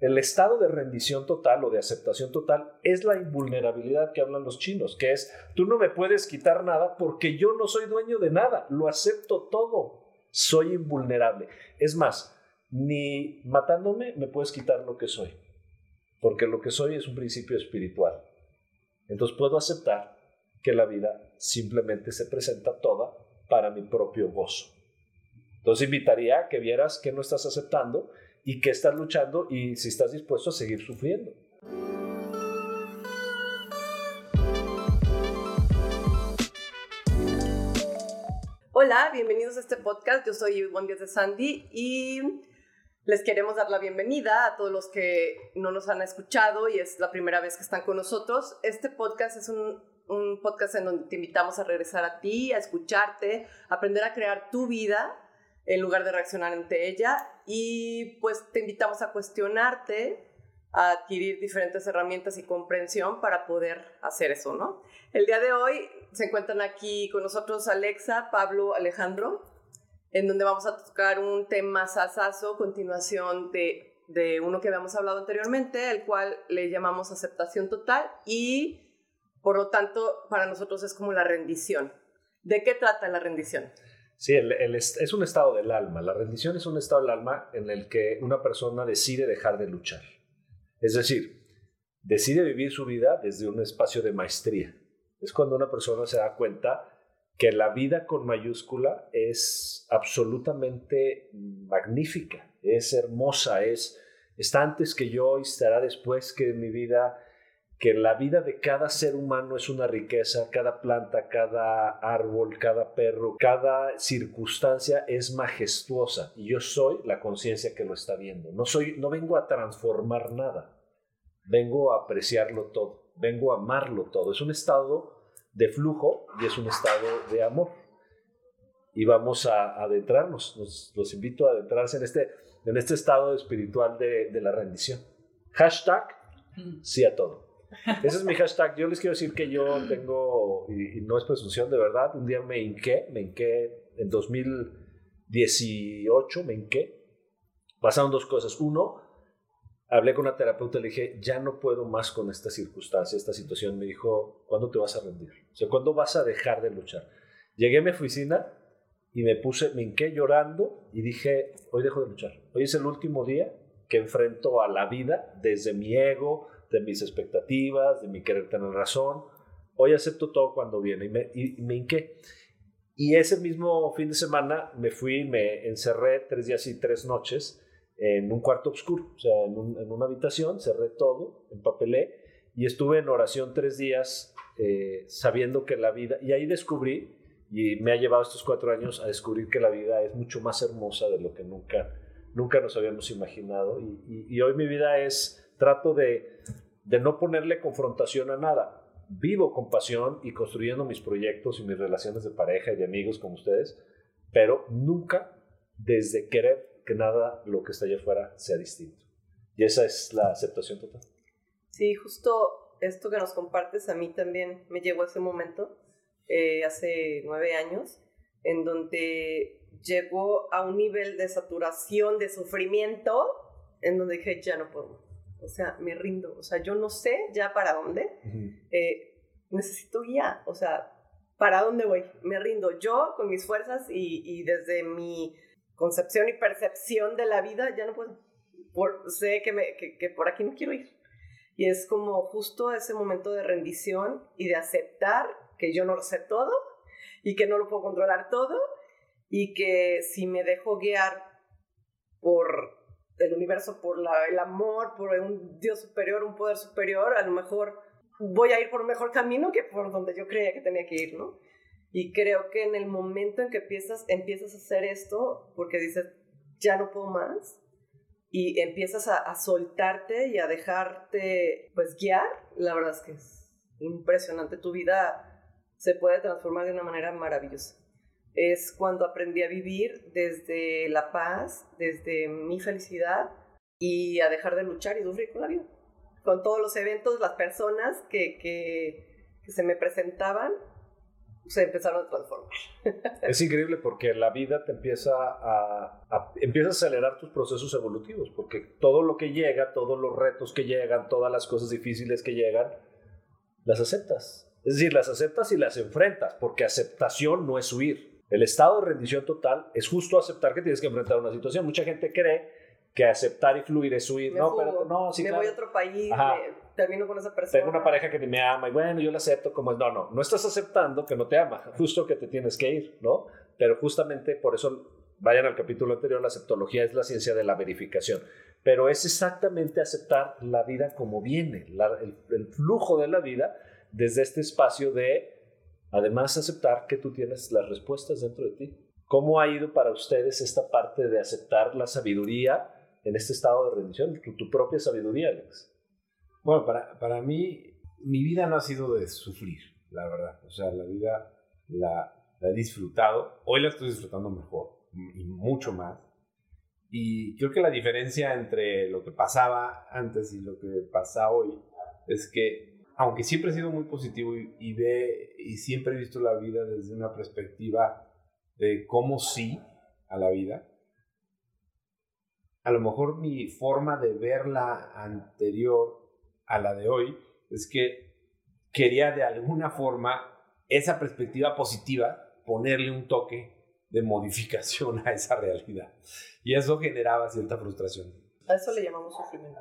El estado de rendición total o de aceptación total es la invulnerabilidad que hablan los chinos, que es, tú no me puedes quitar nada porque yo no soy dueño de nada, lo acepto todo, soy invulnerable. Es más, ni matándome me puedes quitar lo que soy, porque lo que soy es un principio espiritual. Entonces puedo aceptar que la vida simplemente se presenta toda para mi propio gozo. Entonces invitaría a que vieras que no estás aceptando y que estás luchando y si estás dispuesto a seguir sufriendo. Hola, bienvenidos a este podcast. Yo soy Ivonne Díaz de Sandy y les queremos dar la bienvenida a todos los que no nos han escuchado y es la primera vez que están con nosotros. Este podcast es un, un podcast en donde te invitamos a regresar a ti, a escucharte, a aprender a crear tu vida en lugar de reaccionar ante ella. Y pues te invitamos a cuestionarte, a adquirir diferentes herramientas y comprensión para poder hacer eso, ¿no? El día de hoy se encuentran aquí con nosotros Alexa, Pablo, Alejandro, en donde vamos a tocar un tema sasazo, continuación de, de uno que habíamos hablado anteriormente, el cual le llamamos aceptación total y por lo tanto para nosotros es como la rendición. ¿De qué trata la rendición? Sí, es un estado del alma. La rendición es un estado del alma en el que una persona decide dejar de luchar. Es decir, decide vivir su vida desde un espacio de maestría. Es cuando una persona se da cuenta que la vida con mayúscula es absolutamente magnífica, es hermosa, es está antes que yo y estará después que mi vida que la vida de cada ser humano es una riqueza, cada planta, cada árbol, cada perro, cada circunstancia es majestuosa y yo soy la conciencia que lo está viendo. No soy no vengo a transformar nada. Vengo a apreciarlo todo, vengo a amarlo todo. Es un estado de flujo y es un estado de amor. Y vamos a adentrarnos, los, invito a adentrarse en este, en este estado espiritual de, de la rendición. Hashtag sí a todo. Ese es mi hashtag. Yo les quiero decir que yo tengo, y, no es presunción, de verdad, un día me hinqué, me hinqué en 2018, me hinqué. Pasaron dos cosas. Uno, hablé con una terapeuta y le dije, ya no puedo más con esta circunstancia, esta situación. Me dijo, ¿cuándo te vas a rendir? O sea, ¿cuándo vas a dejar de luchar? Llegué a mi oficina y me puse, me hinqué llorando y dije, hoy dejo de luchar. Hoy es el último día que enfrento a la vida desde mi ego, de mis expectativas, de mi querer tener razón. Hoy acepto todo cuando viene y me, y, me hinqué. Y ese mismo fin de semana me fui, me encerré tres días y tres noches en un cuarto oscuro, o sea, en, una habitación, cerré todo, empapelé y estuve en oración tres días eh, sabiendo que la vida, y ahí descubrí, y me ha llevado estos cuatro años a descubrir que la vida es mucho más hermosa de lo que nunca, nunca nos habíamos imaginado. Y, y hoy mi vida es trato de, no ponerle confrontación a nada. Vivo con pasión y construyendo mis proyectos y mis relaciones de pareja y de amigos como ustedes, pero nunca desde querer que nada lo que está allá afuera sea distinto. Y esa es la aceptación total. Sí, justo esto que nos compartes a mí también me llegó a ese momento, eh, hace nueve años, en donde llegó a un nivel de saturación, de sufrimiento, en donde dije, ya no puedo o sea, me rindo, o sea, yo no sé ya para dónde, eh, necesito guía, o sea, ¿para dónde voy? Me rindo yo con mis fuerzas y, desde mi concepción y percepción de la vida ya no puedo, por, sé que, me, que, por aquí no quiero ir. Y es como justo ese momento de rendición y de aceptar que yo no lo sé todo y que no lo puedo controlar todo y que si me dejo guiar por el universo, por el amor, por un Dios superior, un poder superior, a lo mejor voy a ir por un mejor camino que por donde yo creía que tenía que ir, ¿no? Y creo que en el momento en que empiezas, empiezas a hacer esto, porque dices, ya no puedo más, y empiezas a, a soltarte y a dejarte, pues, guiar, la verdad es que es impresionante. Tu vida se puede transformar de una manera maravillosa es cuando aprendí a vivir desde la paz, desde mi felicidad y a dejar de luchar y sufrir con la vida. Con todos los eventos, las personas que, que, se me presentaban, se empezaron a transformar. Es increíble porque la vida te empieza a, a, empieza a acelerar tus procesos evolutivos, porque todo lo que llega, todos los retos que llegan, todas las cosas difíciles que llegan, las aceptas. Es decir, las aceptas y las enfrentas, porque aceptación no es huir. El estado de rendición total es justo aceptar que tienes que enfrentar una situación. Mucha gente cree que aceptar y fluir es huir. Me no, pero no, sí, me claro. voy a otro país, me- termino con esa persona. Tengo una pareja que ni me ama y bueno, yo la acepto como es. No, no, no estás aceptando que no te ama, justo que te tienes que ir, ¿no? Pero justamente por eso, vayan al capítulo anterior, la aceptología es la ciencia de la verificación. Pero es exactamente aceptar la vida como viene, la- el, el flujo de la vida desde este espacio de, además, aceptar que tú tienes las respuestas dentro de ti. ¿Cómo ha ido para ustedes esta parte de aceptar la sabiduría en este estado de rendición, tu, tu propia sabiduría, Alex? Bueno, para, para mí, mi vida no ha sido de sufrir, la verdad. O sea, la vida la, la he disfrutado. Hoy la estoy disfrutando mejor y mucho más. Y creo que la diferencia entre lo que pasaba antes y lo que pasa hoy es que, aunque siempre he sido muy positivo y, y ve, y siempre he visto la vida desde una perspectiva de cómo sí a la vida, a lo mejor mi forma de verla anterior a la de hoy es que quería de alguna forma esa perspectiva positiva ponerle un toque de modificación a esa realidad. Y eso generaba cierta frustración. A eso le llamamos sufrimiento.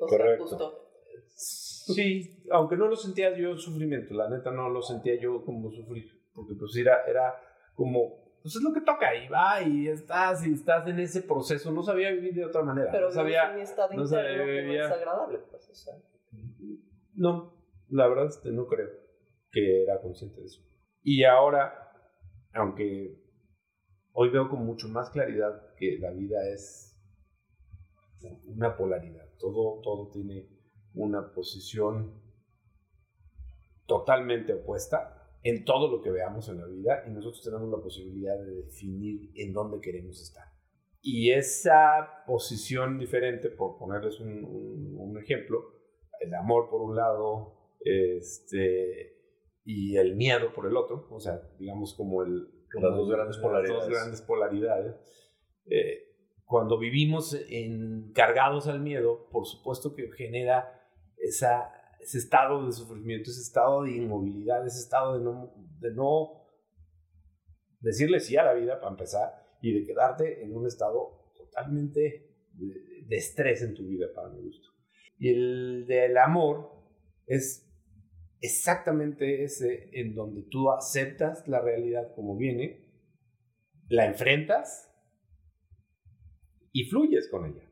O sea, Correcto. justo. Sí, aunque no lo sentía yo sufrimiento, la neta no lo sentía yo como sufrir, porque pues era, era como, pues es lo que toca y va y estás y estás en ese proceso, no sabía vivir de otra manera, Pero no sabía, mi estado no sabía- vivía- es agradable. Pues, o sea. No, la verdad es que no creo que era consciente de eso. Y ahora, aunque hoy veo con mucho más claridad que la vida es una polaridad, todo, todo tiene una posición totalmente opuesta en todo lo que veamos en la vida y nosotros tenemos la posibilidad de definir en dónde queremos estar. Y esa posición diferente, por ponerles un, un- un ejemplo, el amor por un lado este, y el miedo por el otro, o sea, digamos como el... como Las dos grandes las polaridades. dos grandes polaridades. Eh, cuando vivimos en, cargados al miedo, por supuesto que genera esa, ese estado de sufrimiento, ese estado de inmovilidad, ese estado de no, de no decirle sí a la vida para empezar y de quedarte en un estado totalmente de, de estrés en tu vida, para mi gusto. Y el del amor es exactamente ese en donde tú aceptas la realidad como viene, la enfrentas y fluyes con ella.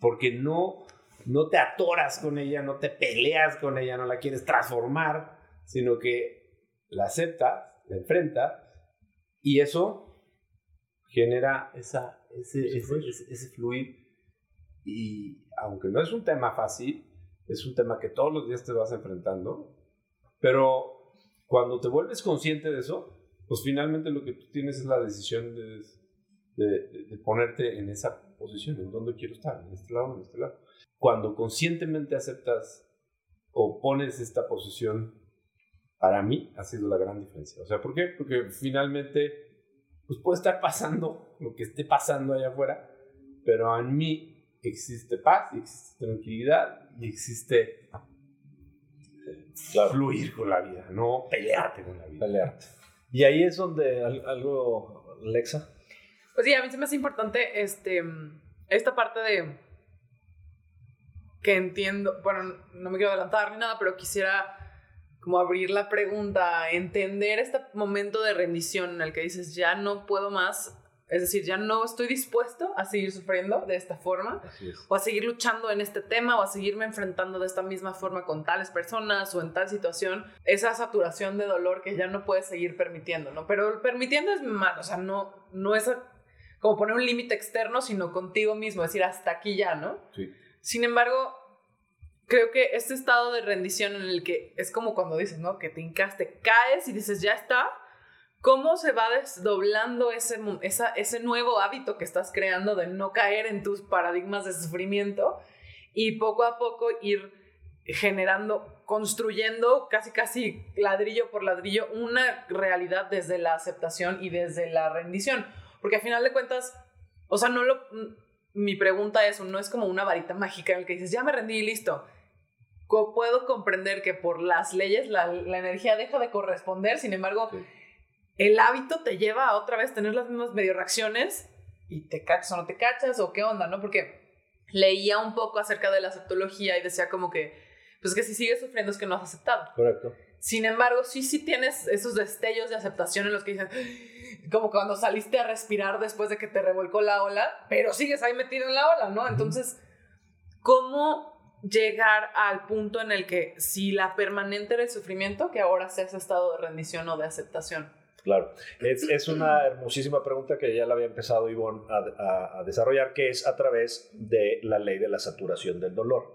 Porque no, no te atoras con ella, no te peleas con ella, no la quieres transformar, sino que la aceptas, la enfrentas y eso genera esa, ese, Ese fluir. ese- ese fluir. Y aunque no es un tema fácil, es un tema que todos los días te vas enfrentando, pero cuando te vuelves consciente de eso, pues finalmente lo que tú tienes es la decisión de, de- de- de ponerte en esa posición, en dónde quiero estar, en este lado, en este lado. Cuando conscientemente aceptas o pones esta posición, para mí ha sido la gran diferencia. O sea, ¿por qué? Porque finalmente, pues puede estar pasando lo que esté pasando allá afuera, pero en mí existe paz, y existe tranquilidad y existe Claro. fluir con la vida, no pelearte con la vida. Pelearte. Y ahí es donde al- algo, Lexa, Pues sí, a mí se me hace importante este, esta parte de que entiendo, bueno, no me quiero adelantar ni nada, pero quisiera como abrir la pregunta, entender este momento de rendición en el que dices, ya no puedo más, es decir, ya no estoy dispuesto a seguir sufriendo de esta forma, es. o a seguir luchando en este tema, o a seguirme enfrentando de esta misma forma con tales personas o en tal situación, esa saturación de dolor que ya no puedes seguir permitiendo, ¿no? Pero permitiendo es mal, o sea, no, no es a- como poner un límite externo, sino contigo mismo, decir hasta aquí ya, ¿no? Sí. Sin embargo, creo que este estado de rendición en el que es como cuando dices, ¿no? Que te hincas, te caes y dices, ya está. ¿Cómo se va desdoblando ese, esa, ese nuevo hábito que estás creando de no caer en tus paradigmas de sufrimiento y poco a poco ir generando, construyendo casi casi ladrillo por ladrillo una realidad desde la aceptación y desde la rendición. Porque al final de cuentas, o sea, no lo, mi pregunta es, no es como una varita mágica en la que dices, ya me rendí y listo. Puedo comprender que por las leyes la, energía deja de corresponder, sin embargo, el hábito te lleva a otra vez tener las mismas medio reacciones y te cachas o no te cachas o qué onda, ¿no? Porque leía un poco acerca de la aceptología y decía como que, pues que si sigues sufriendo es que no has aceptado. Correcto. Sin embargo, sí, sí tienes esos destellos de aceptación en los que dicen, como cuando saliste a respirar después de que te revolcó la ola, pero sigues ahí metido en la ola, ¿no? Entonces, ¿cómo llegar al punto en el que si la permanente era el sufrimiento, que ahora seas estado de rendición o de aceptación? Claro, es, es, una hermosísima pregunta que ya la había empezado Ivonne a, a, desarrollar, que es a través de la ley de la saturación del dolor.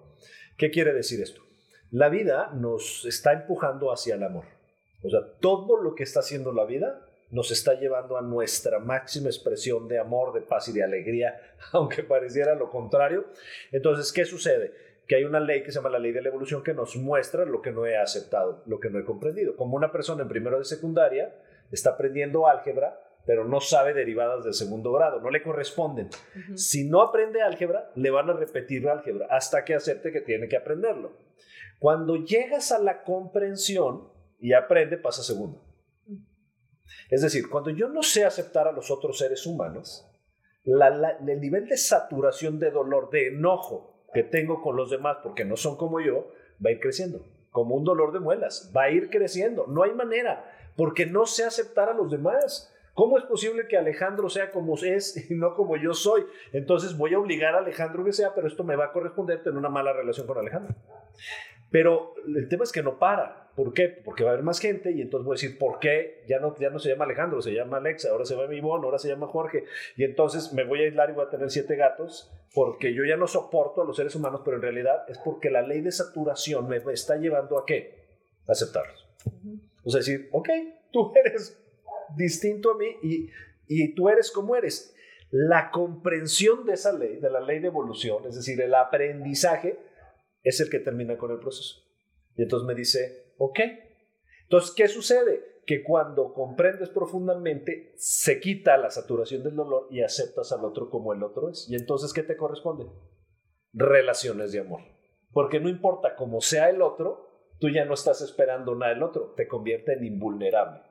¿Qué quiere decir esto? La vida nos está empujando hacia el amor. O sea, todo lo que está haciendo la vida nos está llevando a nuestra máxima expresión de amor, de paz y de alegría, aunque pareciera lo contrario. Entonces, ¿qué sucede? Que hay una ley que se llama la ley de la evolución que nos muestra lo que no he aceptado, lo que no he comprendido. Como una persona en primero de secundaria está aprendiendo álgebra, pero no sabe derivadas del segundo grado, no le corresponden. Si no aprende álgebra, le van a repetir álgebra hasta que acepte que tiene que aprenderlo. Cuando llegas a la comprensión y aprende, pasa segundo. Es decir, cuando yo no sé aceptar a los otros seres humanos, el nivel de saturación de dolor, de enojo que tengo con los demás porque no son como yo, va a ir creciendo. Como un dolor de muelas, va a ir creciendo. No hay manera porque no sé aceptar a los demás. ¿Cómo es posible que Alejandro sea como es y no como yo soy? Entonces voy a obligar a Alejandro que sea, pero esto me va a corresponder tener una mala relación con Alejandro. Pero el tema es que no para. ¿Por qué? Porque va a haber más gente y entonces voy a decir, ¿por qué? Ya no, ya no se llama Alejandro, se llama Alexa, ahora se llama Ivonne, ahora se llama Jorge. Y entonces me voy a aislar y voy a tener siete gatos porque yo ya no soporto a los seres humanos, pero en realidad es porque la ley de saturación me está llevando a qué? A aceptarlos. O sea, decir, ok, tú eres distinto a mí y, y tú eres como eres. La comprensión de esa ley, de la ley de evolución, es decir, el aprendizaje, es el que termina con el proceso. Y entonces me dice, ok. Entonces, ¿qué sucede? Que cuando comprendes profundamente, se quita la saturación del dolor y aceptas al otro como el otro es. Y entonces, ¿qué te corresponde? Relaciones de amor. Porque no importa cómo sea el otro, tú ya no estás esperando nada del otro, te convierte en invulnerable.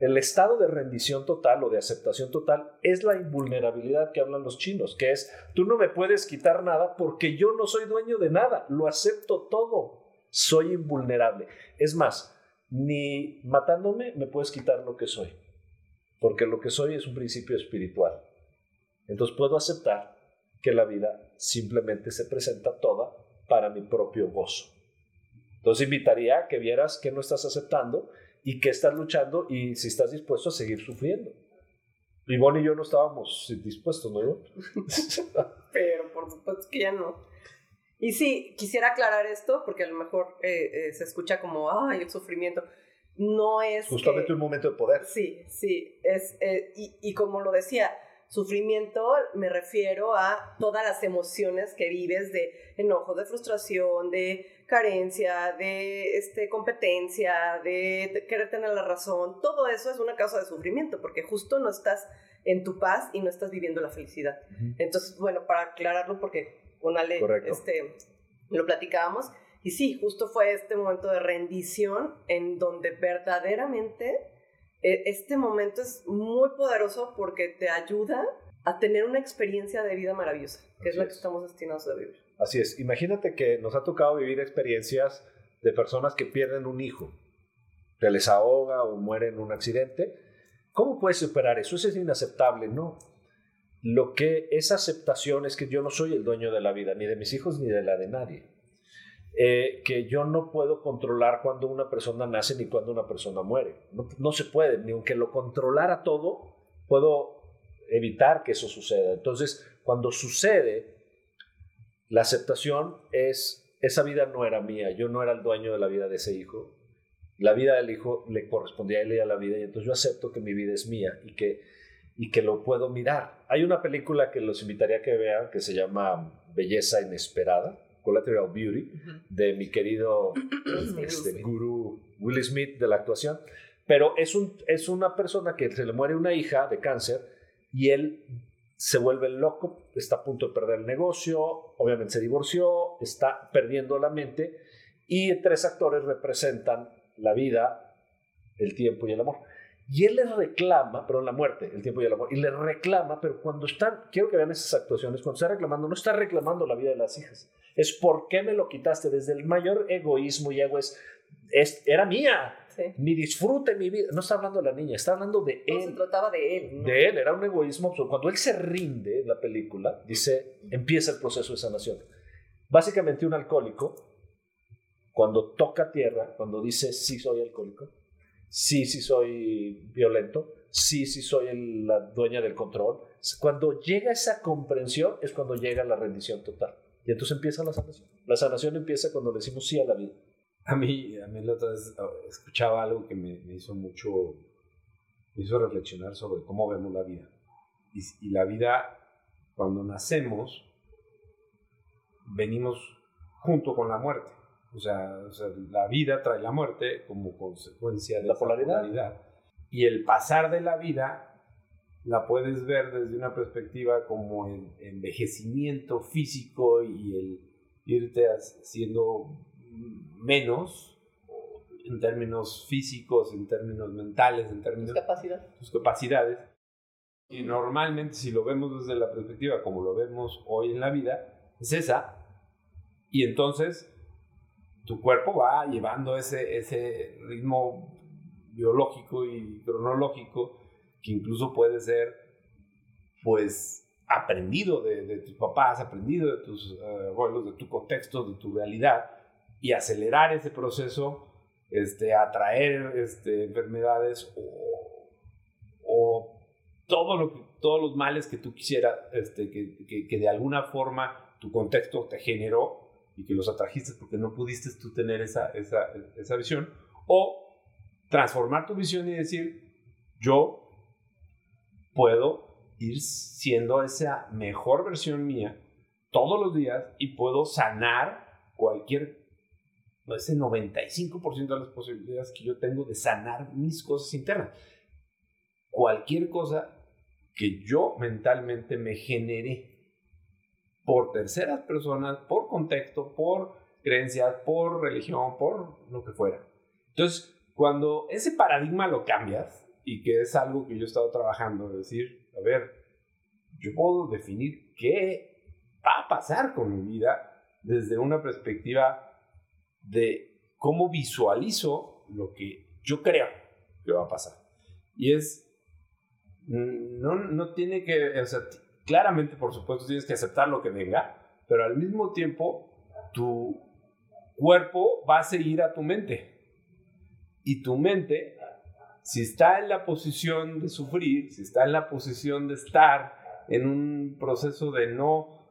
El estado de rendición total o de aceptación total es la invulnerabilidad que hablan los chinos, que es, tú no me puedes quitar nada porque yo no soy dueño de nada, lo acepto todo, soy invulnerable. Es más, ni matándome me puedes quitar lo que soy, porque lo que soy es un principio espiritual. Entonces puedo aceptar que la vida simplemente se presenta toda para mi propio gozo. Entonces invitaría a que vieras que no estás aceptando y que estás luchando y si estás dispuesto a seguir sufriendo. Ivonne y yo no estábamos dispuestos, ¿no? Pero por supuesto que ya no. Y sí, quisiera aclarar esto porque a lo mejor eh, eh, se escucha como, ay, el sufrimiento. No es... Justamente un momento de poder. Sí, sí. Es, eh, y, y como lo decía, Sufrimiento me refiero a todas las emociones que vives de enojo, de frustración, de carencia, de este, competencia, de, querer tener la razón. Todo eso es una causa de sufrimiento porque justo no estás en tu paz y no estás viviendo la felicidad. Entonces, bueno, para aclararlo, porque con Ale este, lo platicábamos, y sí, justo fue este momento de rendición en donde verdaderamente e, este momento es muy poderoso porque te ayuda a tener una experiencia de vida maravillosa, que es la que estamos destinados a vivir. Así es, imagínate que nos ha tocado vivir experiencias de personas que pierden un hijo, que les ahoga o muere en un accidente. ¿Cómo puedes superar eso? Eso es inaceptable, ¿no? Lo que es aceptación es que yo no soy el dueño de la vida, ni de mis hijos, ni de la de nadie. Eh, que yo no puedo controlar cuando una persona nace ni cuando una persona muere. No, se puede, ni aunque lo controlara todo, puedo evitar que eso suceda. Entonces, cuando sucede, la aceptación es, esa vida no era mía, yo no era el dueño de la vida de ese hijo, la vida del hijo le correspondía a él y a la vida, y entonces yo acepto que mi vida es mía y que, y que lo puedo mirar. Hay una película que los invitaría a que vean que se llama Belleza Inesperada Collateral Beauty, de mi querido este, gurú Will Smith de la actuación. Pero es, un, es una persona que se le muere una hija de cáncer y él se vuelve loco, está a punto de perder el negocio, obviamente se divorció, está perdiendo la mente y tres actores representan la vida, el tiempo y el amor. Y él le reclama, pero la muerte, el tiempo y el amor, y le reclama, pero cuando están, quiero que vean esas actuaciones, cuando está reclamando, no está reclamando la vida de las hijas, es por qué me lo quitaste, desde el mayor egoísmo y ego es, era mía, mi disfrute, mi vida, no está hablando de la niña, está hablando de él. se trataba de él. De él, era un egoísmo absurdo. Cuando él se rinde en la película, dice, empieza el proceso de sanación. Básicamente un alcohólico, cuando toca tierra, cuando dice, sí soy alcohólico, sí, sí soy violento, sí, sí soy la dueña del control. Cuando llega esa comprensión es cuando llega la rendición total. Y entonces empieza la sanación. La sanación empieza cuando le decimos sí a la vida. A mí, a mí la otra vez escuchaba algo que me, hizo mucho, me hizo reflexionar sobre cómo vemos la vida. Y la vida, cuando nacemos, venimos junto con la muerte. O sea, la vida trae la muerte como consecuencia de la polaridad. Y el pasar de la vida la puedes ver desde una perspectiva como el envejecimiento físico y el irte haciendo menos en términos físicos, en términos mentales, en términos de capacidades. tus capacidades. Y normalmente si lo vemos desde la perspectiva como lo vemos hoy en la vida, es esa. Y entonces tu cuerpo va llevando ese, ese ritmo biológico y cronológico que incluso puede ser, pues, aprendido de, tus papás, aprendido de tus eh, abuelos, de tu contexto, de tu realidad, y acelerar ese proceso, este, atraer este, enfermedades o, o todo lo todos los males que tú quisieras, este, que, que, que de alguna forma tu contexto te generó y que los atrajiste porque no pudiste tú tener esa, esa, esa visión, o transformar tu visión y decir, yo puedo ir siendo esa mejor versión mía todos los días y puedo sanar cualquier, ese 95% de las posibilidades que yo tengo de sanar mis cosas internas. Cualquier cosa que yo mentalmente me genere por terceras personas, por contexto, por creencias, por religión, por lo que fuera. Entonces, cuando ese paradigma lo cambias, y que es algo que yo he estado trabajando, es decir, a ver, yo puedo definir qué va a pasar con mi vida desde una perspectiva de cómo visualizo lo que yo creo que va a pasar. Y es, no, no tiene que, o sea, claramente, por supuesto, tienes que aceptar lo que venga, pero al mismo tiempo tu cuerpo va a seguir a tu mente. Y tu mente, si está en la posición de sufrir, si está en la posición de estar en un proceso de no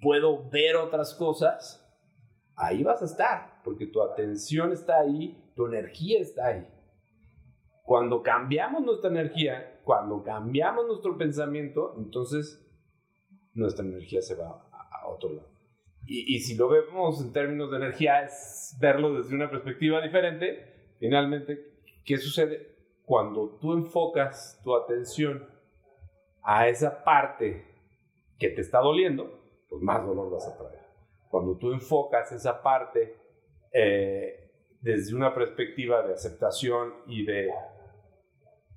puedo ver otras cosas, ahí vas a estar, porque tu atención está ahí, tu energía está ahí. Cuando cambiamos nuestra energía, cuando cambiamos nuestro pensamiento, entonces nuestra energía se va a, otro lado. Y, y, si lo vemos en términos de energía, es verlo desde una perspectiva diferente. Finalmente, ¿qué sucede? Cuando tú enfocas tu atención a esa parte que te está doliendo, pues más dolor vas a traer. Cuando tú enfocas esa parte eh, desde una perspectiva de aceptación y de,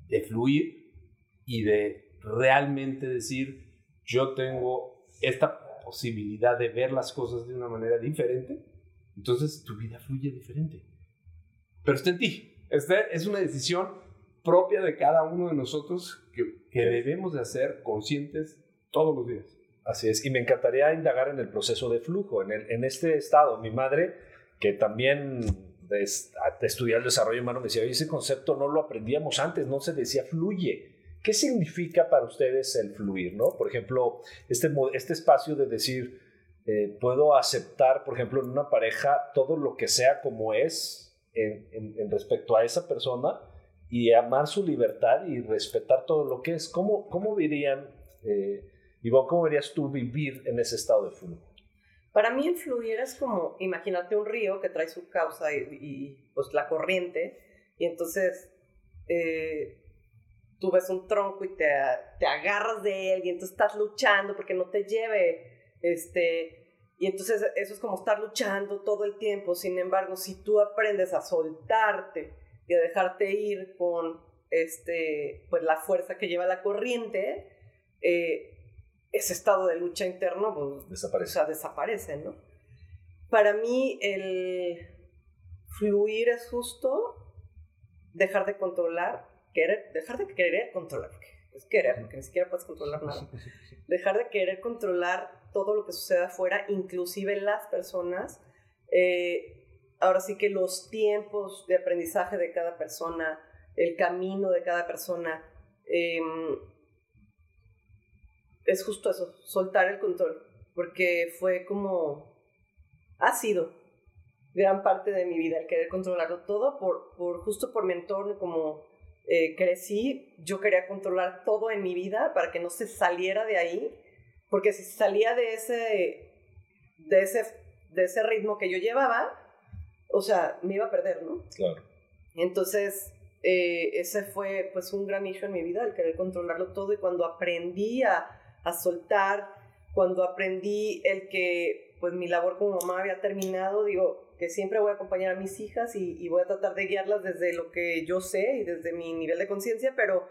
de fluir y de realmente decir, yo tengo esta posibilidad de ver las cosas de una manera diferente, entonces tu vida fluye diferente. Pero está en ti. Esta es una decisión propia de cada uno de nosotros que, que debemos de hacer conscientes todos los días. Así es, y me encantaría indagar en el proceso de flujo, en, el, en este estado. Mi madre, que también de, de estudiar el desarrollo humano, me decía, ese concepto no lo aprendíamos antes, no se decía fluye. ¿Qué significa para ustedes el fluir? ¿no? Por ejemplo, este, este espacio de decir, eh, puedo aceptar, por ejemplo, en una pareja todo lo que sea como es en, en, respecto a esa persona y amar su libertad y respetar todo lo que es. ¿Cómo, cómo verían, eh, Ivonne, cómo verías tú vivir en ese estado de flujo? Para mí el fluir es como, imagínate un río que trae su causa y, pues la corriente, y entonces eh, tú ves un tronco y te, te, agarras de él y entonces estás luchando porque no te lleve, este, y entonces eso es como estar luchando todo el tiempo. Sin embargo, si tú aprendes a soltarte y a dejarte ir con este, pues la fuerza que lleva la corriente, eh, ese estado de lucha interno pues, desaparece. desaparece, ¿no? Para mí el fluir es justo dejar de controlar, querer, dejar de querer controlar, es querer, porque ni siquiera puedes controlar nada. Dejar de querer controlar todo lo que sucede afuera, inclusive las personas. Eh, ahora sí que los tiempos de aprendizaje de cada persona, el camino de cada persona, em, es justo eso, soltar el control, porque fue como, ha sido gran parte de mi vida el querer controlarlo todo, por, por justo por mi entorno, como eh, crecí, yo quería controlar todo en mi vida para que no se saliera de ahí, porque si salía de ese, de ese, de ese ritmo que yo llevaba, o sea, me iba a perder, ¿no? Claro. Entonces, eh, ese fue pues un gran issue en mi vida, el querer controlarlo todo y cuando aprendí a, a soltar, cuando aprendí el que pues mi labor como mamá había terminado, digo, que siempre voy a acompañar a mis hijas y, voy a tratar de guiarlas desde lo que yo sé y desde mi nivel de conciencia, pero,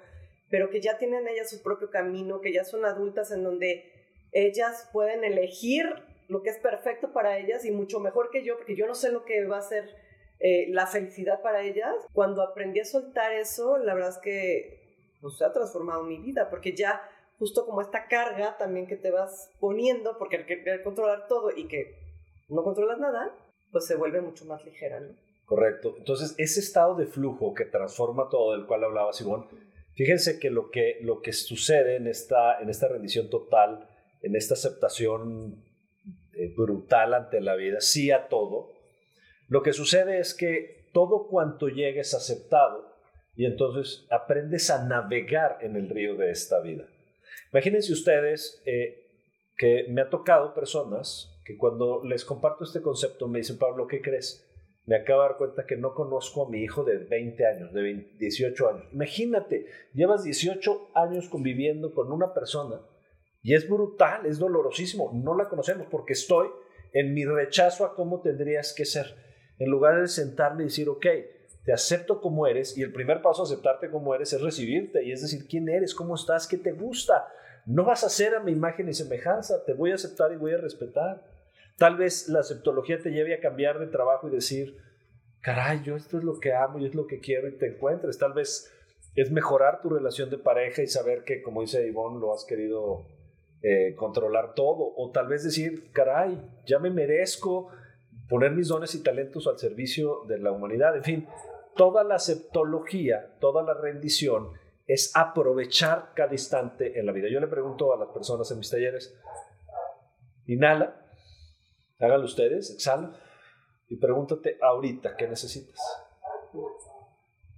pero que ya tienen ellas su propio camino, que ya son adultas en donde ellas pueden elegir lo que es perfecto para ellas y mucho mejor que yo, porque yo no sé lo que va a ser eh, la felicidad para ellas. Cuando aprendí a soltar eso, la verdad es que pues, se ha transformado mi vida, porque ya justo como esta carga también que te vas poniendo, porque el querer controlar todo y que no controlas nada, pues se vuelve mucho más ligera, ¿no? Correcto. Entonces, ese estado de flujo que transforma todo, del cual hablaba Simón, fíjense que lo que, lo que sucede en esta, en esta rendición total, en esta aceptación eh, brutal ante la vida, sí a todo, lo que sucede es que todo cuanto llegue es aceptado y entonces aprendes a navegar en el río de esta vida. Imagínense ustedes eh, que me ha tocado personas que cuando les comparto este concepto me dicen, Pablo, ¿qué crees? Me acabo de dar cuenta que no conozco a mi hijo de 20 años, de 18 años. Imagínate, llevas 18 años conviviendo con una persona y es brutal, es dolorosísimo. No la conocemos porque estoy en mi rechazo a cómo tendrías que ser. En lugar de sentarme y decir, ok, te acepto como eres y el primer paso a aceptarte como eres es recibirte y es decir, quién eres, cómo estás, qué te gusta. No vas a ser a mi imagen y semejanza, te voy a aceptar y voy a respetar. Tal vez la aceptología te lleve a cambiar de trabajo y decir, caray, yo esto es lo que amo y es lo que quiero y te encuentres. Tal vez es mejorar tu relación de pareja y saber que, como dice Ivonne, lo has querido eh, controlar todo. O tal vez decir, caray, ya me merezco poner mis dones y talentos al servicio de la humanidad. En fin, toda la aceptología, toda la rendición es aprovechar cada instante en la vida. Yo le pregunto a las personas en mis talleres, inhala, Háganlo ustedes, exhala y pregúntate ahorita qué necesitas.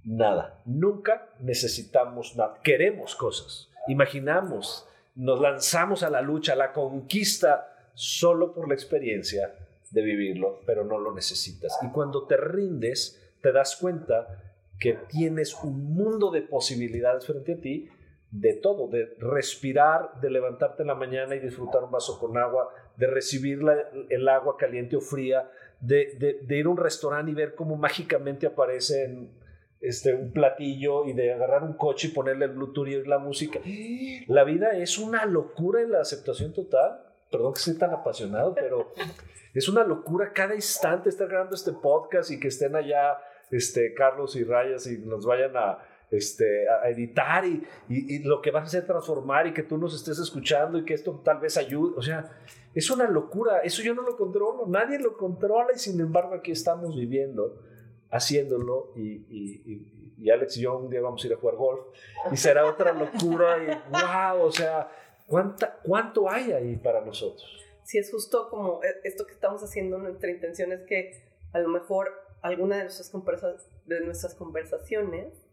Nada. Nunca necesitamos nada. Queremos cosas. Imaginamos. Nos lanzamos a la lucha, a la conquista, solo por la experiencia de vivirlo, pero no lo necesitas. Y cuando te rindes, te das cuenta que tienes un mundo de posibilidades frente a ti de todo, de respirar, de levantarte en la mañana y disfrutar un vaso con agua, de recibir el agua caliente o fría, de, ir a un restaurante y ver cómo mágicamente aparece este, un platillo y de agarrar un coche y ponerle el Bluetooth y oír la música. La vida es una locura en la aceptación total. Perdón que soy tan apasionado, pero es una locura cada instante estar grabando este podcast y que estén allá este, Carlos y Rayas y nos vayan a, este, a editar y, y, lo que vas a hacer transformar y que tú nos estés escuchando y que esto tal vez ayude. O sea, es una locura. Eso yo no lo controlo, nadie lo controla y sin embargo aquí estamos viviendo, haciéndolo y, y, y Alex y yo un día vamos a ir a jugar golf y será otra locura y wow, o sea, ¿cuánta, ¿cuánto hay ahí para nosotros? Sí, es justo como e, esto que estamos haciendo, nuestra intención es que a lo mejor alguna de nuestras, de nuestras conversaciones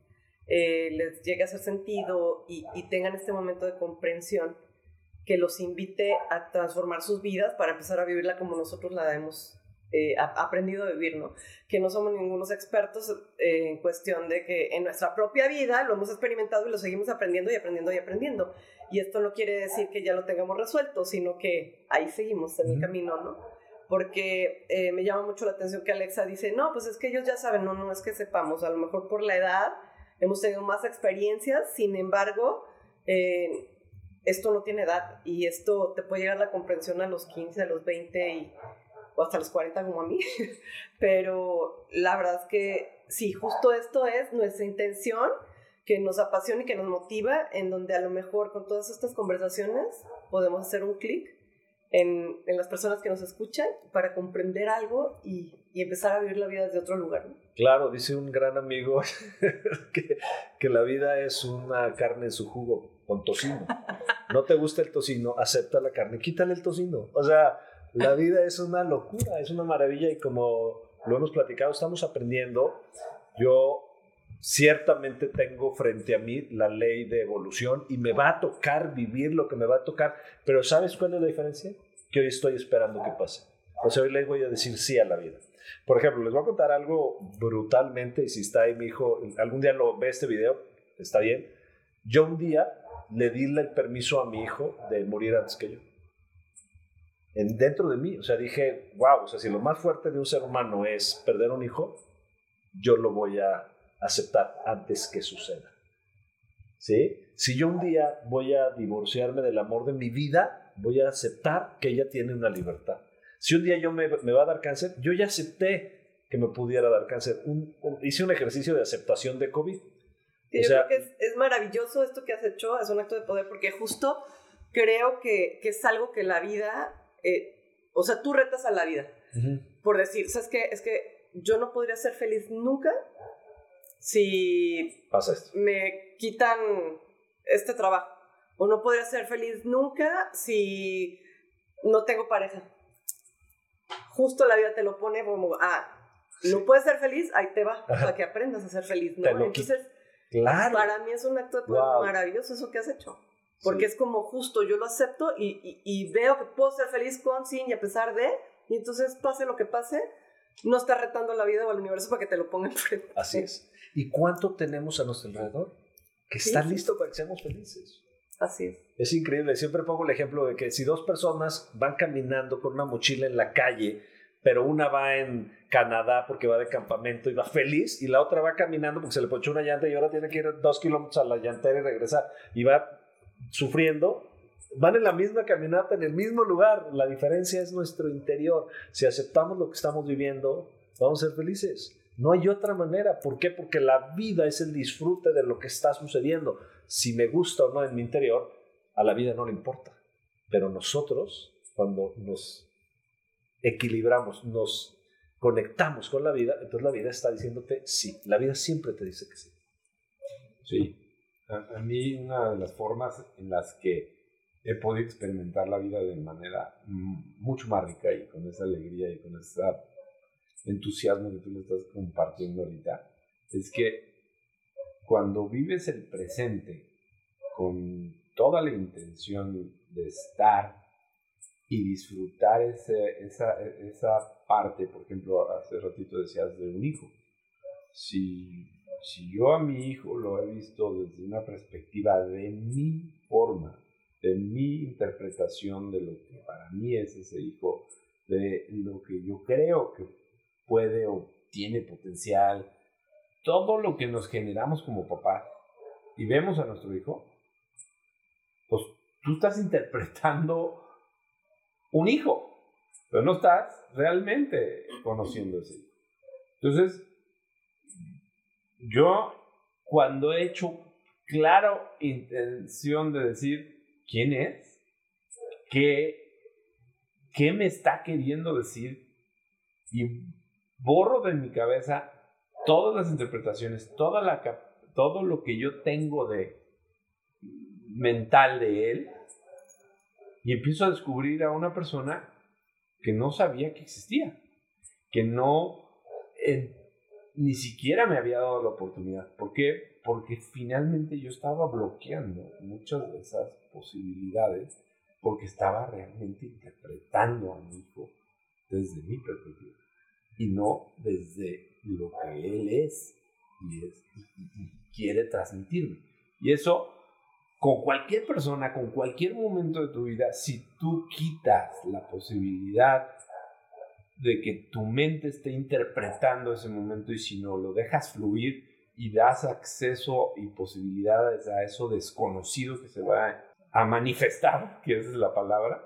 eh, les llegue a hacer sentido y, tengan este momento de comprensión que los invite a transformar sus vidas para empezar a vivirla como nosotros la hemos eh, aprendido a vivir, ¿no? Que no somos ningunos expertos eh, en cuestión de que en nuestra propia vida lo hemos experimentado y lo seguimos aprendiendo y aprendiendo y aprendiendo. Y esto no quiere decir que ya lo tengamos resuelto, sino que ahí seguimos en el camino, ¿no? Porque eh, me llama mucho la atención que Alexa dice, no, pues es que ellos ya saben, no, no es que sepamos, a lo mejor por la edad hemos tenido más experiencias, sin embargo, esto no tiene edad y esto te puede llegar la comprensión a los 15, a los 20 y o hasta los 40 como a mí, pero la verdad es que sí, justo esto es nuestra intención, que nos apasiona y que nos motiva, en donde a lo mejor con todas estas conversaciones podemos hacer un clic en, en, las personas que nos escuchan para comprender algo y, y, empezar a vivir la vida desde otro lugar. Claro, dice un gran amigo que, que la vida es una carne en su jugo con tocino. No te gusta el tocino, acepta la carne, quítale el tocino. O sea, la vida es una locura, es una maravilla y como lo hemos platicado, estamos aprendiendo. Yo ciertamente tengo frente a mí la ley de evolución y me va a tocar vivir lo que me va a tocar, pero ¿sabes cuál es la diferencia? Que hoy estoy esperando que pase. O sea, hoy les voy a decir sí a la vida. Por ejemplo, les voy a contar algo brutalmente y si está ahí mi hijo, algún día lo ve este video, está bien. Yo un día le di el permiso a mi hijo de morir antes que yo dentro de mí. O sea, dije, wow, o sea, si lo más fuerte de un ser humano es perder un hijo, yo lo voy a aceptar antes que suceda. ¿Sí? Si yo un día voy a divorciarme del amor de mi vida, voy a aceptar que ella tiene una libertad. Si un día yo me, me va a dar cáncer, yo ya acepté que me pudiera dar cáncer. hice un ejercicio de aceptación de COVID. yo creo que es, es, maravilloso esto que has hecho, es un acto de poder, porque justo creo que, que es algo que la vida eh, o sea, tú retas a la vida por decir, ¿sabes qué? Es que yo no podría ser feliz nunca si me quitan este trabajo. O no podría ser feliz nunca si no tengo pareja. Justo la vida te lo pone como, ah, no puedes ser feliz, ahí te va, para que aprendas a ser feliz, ¿no? Entonces, claro. para mí es un acto de maravilloso eso que has hecho. Porque es como justo, yo lo acepto y, y, veo que puedo ser feliz con, sin y a pesar de, y entonces pase lo que pase, no está retando la vida o al universo para que te lo ponga enfrente. Así es. ¿Y cuánto tenemos a nuestro alrededor que está listo para que seamos felices? Así es. Es increíble. Siempre pongo el ejemplo de que si dos personas van caminando con una mochila en la calle, pero una va en Canadá porque va de campamento y va feliz, y la otra va caminando porque se le ponchó una llanta y ahora tiene que ir dos kilómetros a la llantera y regresar, y va sufriendo, van en la misma caminata, en el mismo lugar. La diferencia es nuestro interior. Si aceptamos lo que estamos viviendo, vamos a ser felices. No hay otra manera. ¿Por qué? Porque la vida es el disfrute de lo que está sucediendo. Si me gusta o no en mi interior, a la vida no le importa. Pero nosotros, cuando nos equilibramos, nos conectamos con la vida, entonces la vida está diciéndote sí. La vida siempre te dice que sí. Sí. A, mí una de las formas en las que he podido experimentar la vida de manera mucho más rica y con esa alegría y con ese entusiasmo que tú le estás compartiendo ahorita, es que cuando vives el presente con toda la intención de estar y disfrutar ese, esa, esa parte, por ejemplo, hace ratito decías de un hijo, si si yo a mi hijo lo he visto desde una perspectiva de mi forma, de mi interpretación de lo que para mí es ese hijo, de lo que yo creo que puede o tiene potencial, todo lo que nos generamos como papá y vemos a nuestro hijo, pues tú estás interpretando un hijo, pero no estás realmente conociendo ese hijo. Entonces, yo, cuando he hecho claro intención de decir quién es, qué, qué me está queriendo decir, y borro de mi cabeza todas las interpretaciones, toda la, todo lo que yo tengo de mental de él, y empiezo a descubrir a una persona que no sabía que existía, que no ni siquiera me había dado la oportunidad. ¿Por qué? Porque finalmente yo estaba bloqueando muchas de esas posibilidades porque estaba realmente interpretando a mi hijo desde mi perspectiva y no desde lo que él es y, es, y quiere transmitirme. Y eso, con cualquier persona, con cualquier momento de tu vida, si tú quitas la posibilidad de que tu mente esté interpretando ese momento y si no lo dejas fluir y das acceso y posibilidades a eso desconocido que se va a manifestar, que esa es la palabra,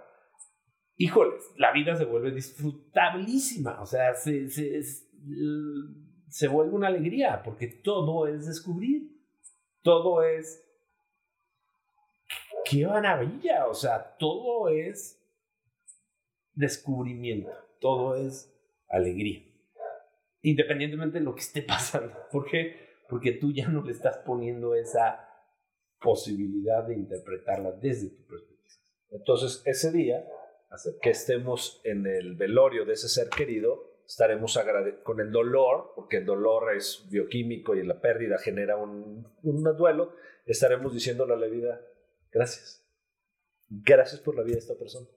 híjoles, la vida se vuelve disfrutabilísima, o sea, se, se, se vuelve una alegría, porque todo es descubrir, todo es... ¡Qué maravilla! O sea, todo es descubrimiento, todo es alegría, independientemente de lo que esté pasando. ¿Por qué? Porque tú ya no le estás poniendo esa posibilidad de interpretarla desde tu perspectiva. Entonces, ese día, que estemos en el velorio de ese ser querido, estaremos con el dolor, porque el dolor es bioquímico y la pérdida genera un, un duelo, estaremos diciéndole a la vida, gracias. Gracias por la vida de esta persona.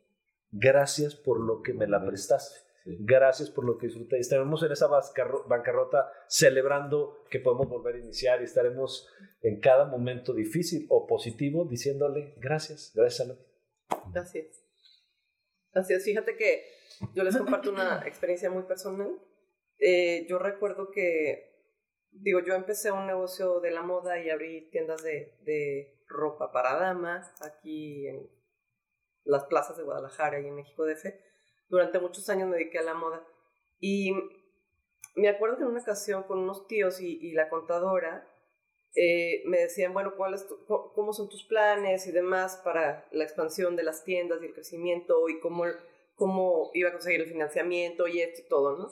Gracias por lo que me la prestaste. Gracias por lo que disfruté. Estaremos en esa bancarrota celebrando que podemos volver a iniciar y estaremos en cada momento difícil o positivo diciéndole gracias, gracias a vida. Gracias. Gracias. Fíjate que yo les comparto una experiencia muy personal. Eh, yo recuerdo que, digo, yo empecé un negocio de la moda y abrí tiendas de, de ropa para dama aquí en las plazas de Guadalajara y en México DF. Durante muchos años me dediqué a la moda. Y me acuerdo que en una ocasión con unos tíos y, la contadora eh, me decían, bueno, ¿cuál es ¿cómo son tus planes y demás para la expansión de las tiendas y el crecimiento y cómo cómo iba a conseguir el financiamiento y esto y todo, ¿no?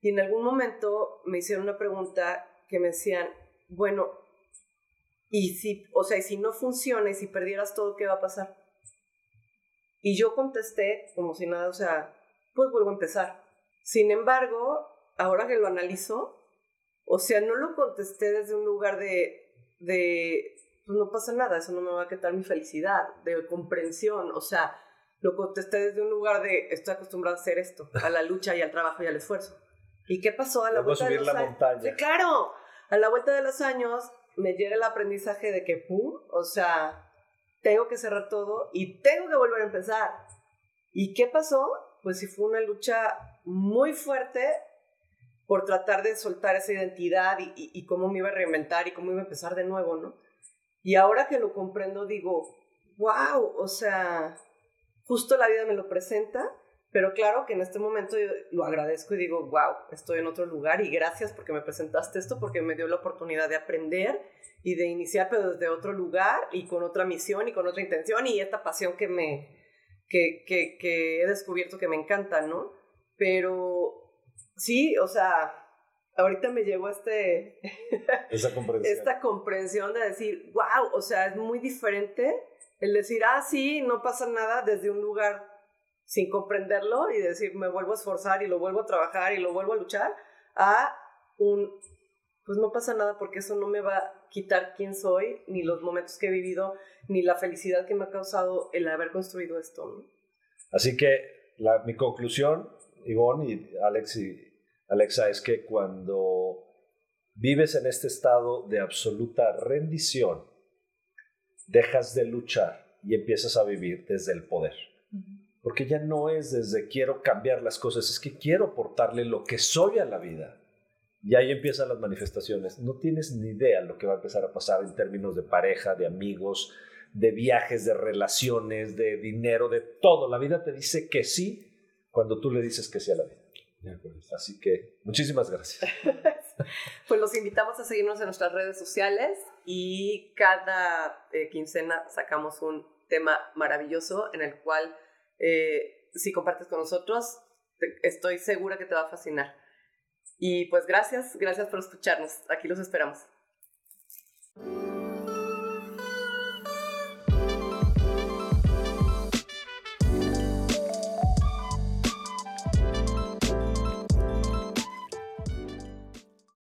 Y en algún momento me hicieron una pregunta que me decían, bueno, y si, o sea, y si no funciona y si perdieras todo, ¿qué va a pasar? Y yo contesté como si nada, o sea, pues vuelvo a empezar. Sin embargo, ahora que lo analizo, o sea, no lo contesté desde un lugar de, de, pues no pasa nada, eso no me va a quitar mi felicidad, de comprensión, o sea, lo contesté desde un lugar de estoy acostumbrado a hacer esto, a la lucha y al trabajo y al esfuerzo. ¿Y qué pasó a la vuelta de los la montaña. Sí, claro, a la vuelta de los años me llega el aprendizaje de que, pum, o sea, tengo que cerrar todo y tengo que volver a empezar. ¿Y qué pasó? Pues sí fue una lucha muy fuerte por tratar de soltar esa identidad y, y, cómo me iba a reinventar y cómo iba a empezar de nuevo, ¿no? Y ahora que lo comprendo, digo, wow, o sea, justo la vida me lo presenta, pero claro que en este momento lo agradezco y digo, wow, estoy en otro lugar y gracias porque me presentaste esto, porque me dio la oportunidad de aprender y de iniciar, pero desde otro lugar y con otra misión y con otra intención y esta pasión que me, que, que, que he descubierto que me encanta, ¿no? Pero sí, o sea, ahorita me llegó este, Esa comprensión. esta comprensión de decir, wow, o sea, es muy diferente el decir, ah, sí, no pasa nada desde un lugar sin comprenderlo y decir, me vuelvo a esforzar y lo vuelvo a trabajar y lo vuelvo a luchar, a un, pues no pasa nada porque eso no me va a quitar quién soy, ni los momentos que he vivido, ni la felicidad que me ha causado el haber construido esto. ¿no? Así que la, mi conclusión, Ivonne y Alex y Alexa, es que cuando vives en este estado de absoluta rendición, dejas de luchar y empiezas a vivir desde el poder. Porque ya no es desde quiero cambiar las cosas, es que quiero aportarle lo que soy a la vida. Y ahí empiezan las manifestaciones. No tienes ni idea lo que va a empezar a pasar en términos de pareja, de amigos, de viajes, de relaciones, de dinero, de todo. La vida te dice que sí cuando tú le dices que sí a la vida. Así que muchísimas gracias. pues los invitamos a seguirnos en nuestras redes sociales y cada eh, quincena sacamos un tema maravilloso en el cual eh, si compartes con nosotros, estoy segura que te va a fascinar. Y pues gracias, gracias por escucharnos. Aquí los esperamos.